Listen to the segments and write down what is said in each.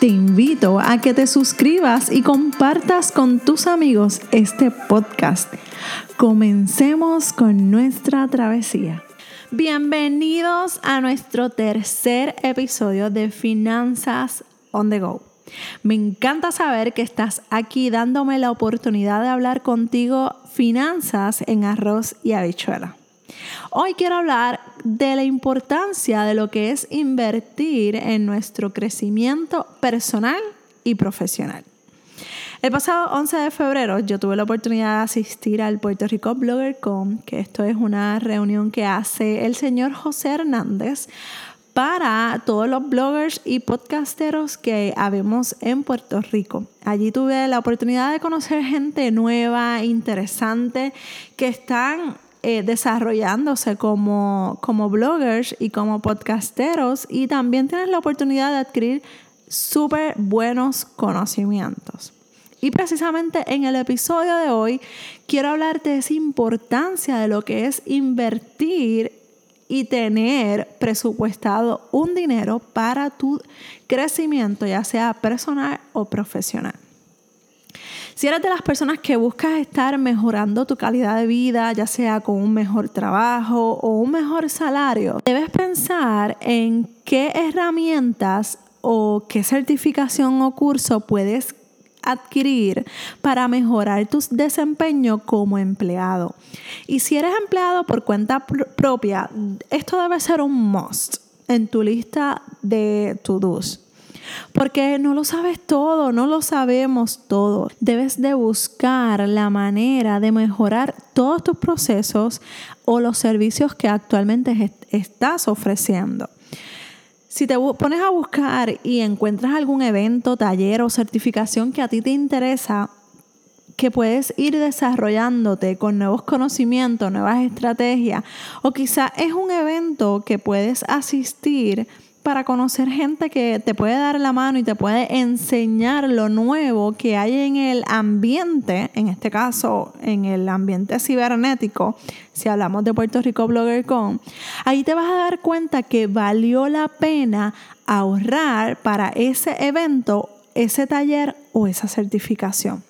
te invito a que te suscribas y compartas con tus amigos este podcast. Comencemos con nuestra travesía. Bienvenidos a nuestro tercer episodio de Finanzas on the Go. Me encanta saber que estás aquí dándome la oportunidad de hablar contigo finanzas en arroz y habichuela. Hoy quiero hablar de la importancia de lo que es invertir en nuestro crecimiento personal y profesional. El pasado 11 de febrero yo tuve la oportunidad de asistir al Puerto Rico Blogger Con, que esto es una reunión que hace el señor José Hernández para todos los bloggers y podcasteros que habemos en Puerto Rico. Allí tuve la oportunidad de conocer gente nueva, interesante, que están eh, desarrollándose como, como bloggers y como podcasteros y también tienes la oportunidad de adquirir súper buenos conocimientos. Y precisamente en el episodio de hoy quiero hablarte de esa importancia de lo que es invertir y tener presupuestado un dinero para tu crecimiento, ya sea personal o profesional. Si eres de las personas que buscas estar mejorando tu calidad de vida, ya sea con un mejor trabajo o un mejor salario, debes pensar en qué herramientas o qué certificación o curso puedes adquirir para mejorar tu desempeño como empleado. Y si eres empleado por cuenta propia, esto debe ser un must en tu lista de to-dos. Porque no lo sabes todo, no lo sabemos todo. Debes de buscar la manera de mejorar todos tus procesos o los servicios que actualmente estás ofreciendo. Si te pones a buscar y encuentras algún evento, taller o certificación que a ti te interesa, que puedes ir desarrollándote con nuevos conocimientos, nuevas estrategias, o quizá es un evento que puedes asistir para conocer gente que te puede dar la mano y te puede enseñar lo nuevo que hay en el ambiente, en este caso en el ambiente cibernético, si hablamos de Puerto Rico BloggerCon, ahí te vas a dar cuenta que valió la pena ahorrar para ese evento, ese taller o esa certificación.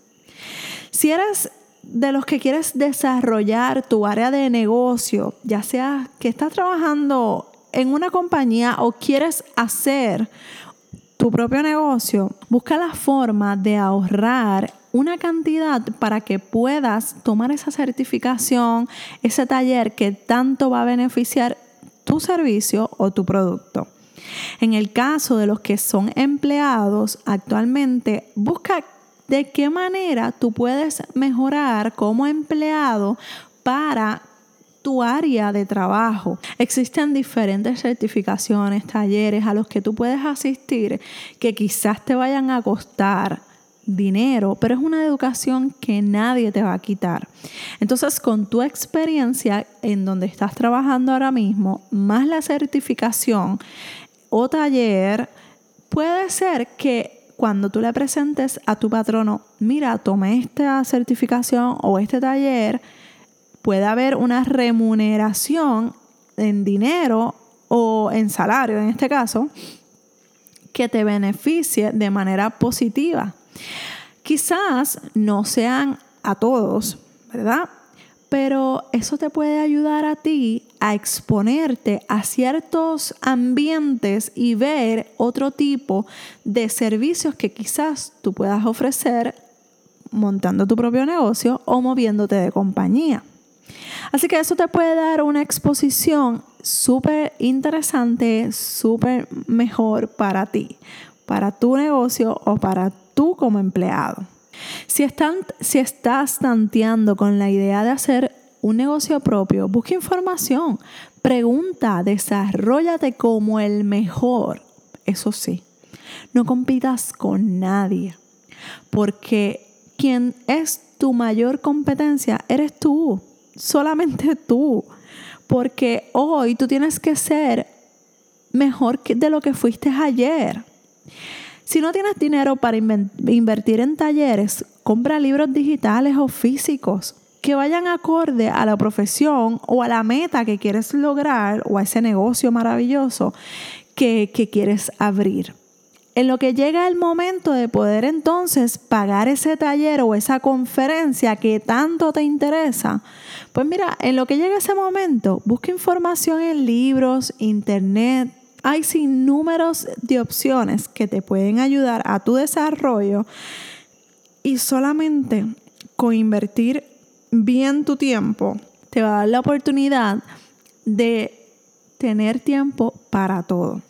Si eres de los que quieres desarrollar tu área de negocio, ya sea que estás trabajando en una compañía o quieres hacer tu propio negocio, busca la forma de ahorrar una cantidad para que puedas tomar esa certificación, ese taller que tanto va a beneficiar tu servicio o tu producto. En el caso de los que son empleados actualmente, busca de qué manera tú puedes mejorar como empleado para tu área de trabajo. Existen diferentes certificaciones, talleres a los que tú puedes asistir que quizás te vayan a costar dinero, pero es una educación que nadie te va a quitar. Entonces, con tu experiencia en donde estás trabajando ahora mismo, más la certificación o taller, puede ser que cuando tú le presentes a tu patrono, mira, tomé esta certificación o este taller, puede haber una remuneración en dinero o en salario, en este caso, que te beneficie de manera positiva. Quizás no sean a todos, ¿verdad? Pero eso te puede ayudar a ti a exponerte a ciertos ambientes y ver otro tipo de servicios que quizás tú puedas ofrecer montando tu propio negocio o moviéndote de compañía. Así que eso te puede dar una exposición súper interesante, súper mejor para ti, para tu negocio o para tú como empleado. Si, si estás tanteando con la idea de hacer un negocio propio, busca información, pregunta, desarrollate como el mejor. Eso sí, no compitas con nadie, porque quien es tu mayor competencia eres tú, solamente tú. Porque hoy tú tienes que ser mejor de lo que fuiste ayer. Si no tienes dinero para invertir en talleres, compra libros digitales o físicos que vayan acorde a la profesión o a la meta que quieres lograr o a ese negocio maravilloso que, que quieres abrir. En lo que llega el momento de poder entonces pagar ese taller o esa conferencia que tanto te interesa, pues mira, en lo que llega ese momento, busca información en libros, internet. Hay sin números de opciones que te pueden ayudar a tu desarrollo y solamente con invertir bien tu tiempo te va a dar la oportunidad de tener tiempo para todo.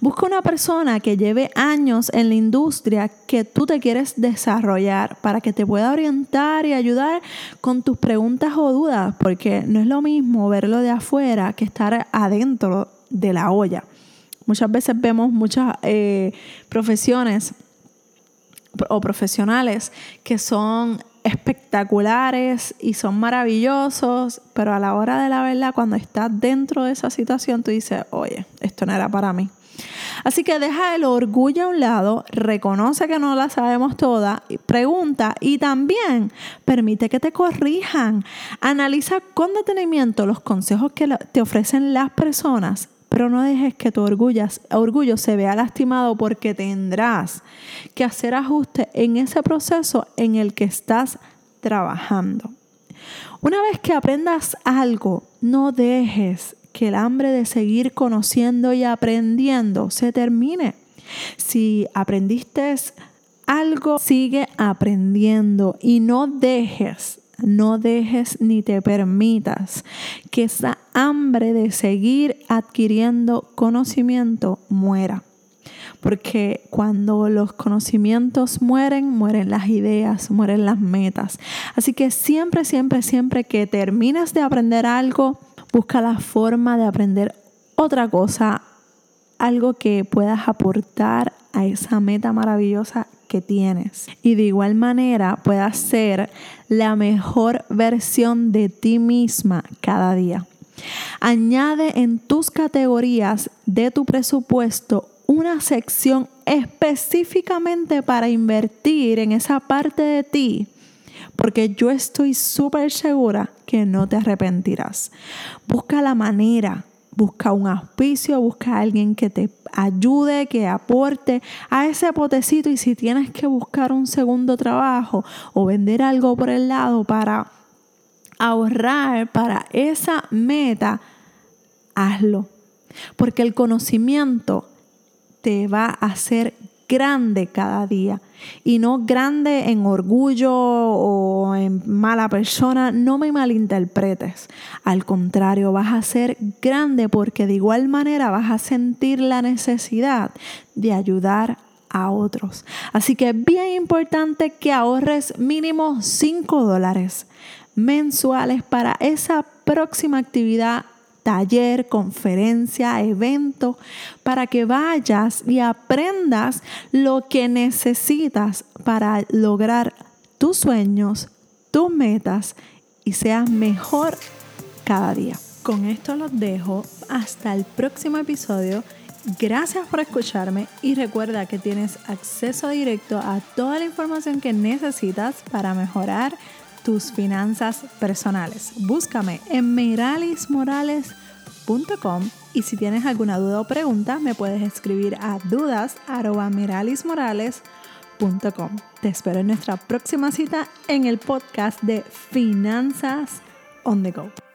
Busca una persona que lleve años en la industria que tú te quieres desarrollar para que te pueda orientar y ayudar con tus preguntas o dudas, porque no es lo mismo verlo de afuera que estar adentro de la olla. Muchas veces vemos muchas eh, profesiones o profesionales que son espectaculares y son maravillosos, pero a la hora de la verdad, cuando estás dentro de esa situación, tú dices, oye, esto no era para mí. Así que deja el orgullo a un lado, reconoce que no la sabemos toda, pregunta y también permite que te corrijan. Analiza con detenimiento los consejos que te ofrecen las personas pero no dejes que tu orgullo se vea lastimado porque tendrás que hacer ajustes en ese proceso en el que estás trabajando. Una vez que aprendas algo, no dejes que el hambre de seguir conociendo y aprendiendo se termine. Si aprendiste algo, sigue aprendiendo y no dejes no dejes ni te permitas que esa hambre de seguir adquiriendo conocimiento muera. Porque cuando los conocimientos mueren, mueren las ideas, mueren las metas. Así que siempre, siempre, siempre que termines de aprender algo, busca la forma de aprender otra cosa, algo que puedas aportar a esa meta maravillosa que tienes. Y de igual manera puedas ser la mejor versión de ti misma cada día. Añade en tus categorías de tu presupuesto una sección específicamente para invertir en esa parte de ti, porque yo estoy súper segura que no te arrepentirás. Busca la manera busca un auspicio, busca alguien que te ayude, que aporte a ese potecito y si tienes que buscar un segundo trabajo o vender algo por el lado para ahorrar para esa meta, hazlo. Porque el conocimiento te va a hacer grande cada día y no grande en orgullo o en mala persona, no me malinterpretes. Al contrario, vas a ser grande porque de igual manera vas a sentir la necesidad de ayudar a otros. Así que es bien importante que ahorres mínimo 5 dólares mensuales para esa próxima actividad taller, conferencia, evento, para que vayas y aprendas lo que necesitas para lograr tus sueños, tus metas y seas mejor cada día. Con esto los dejo hasta el próximo episodio. Gracias por escucharme y recuerda que tienes acceso directo a toda la información que necesitas para mejorar tus finanzas personales. Búscame en meralismorales.com y si tienes alguna duda o pregunta me puedes escribir a dudas.meralismorales.com. Te espero en nuestra próxima cita en el podcast de Finanzas on the Go.